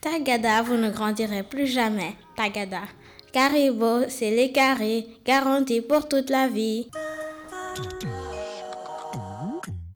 Tagada, vous ne grandirez plus jamais. Tagada. Caribo, c'est les carrés, garantis pour toute la vie.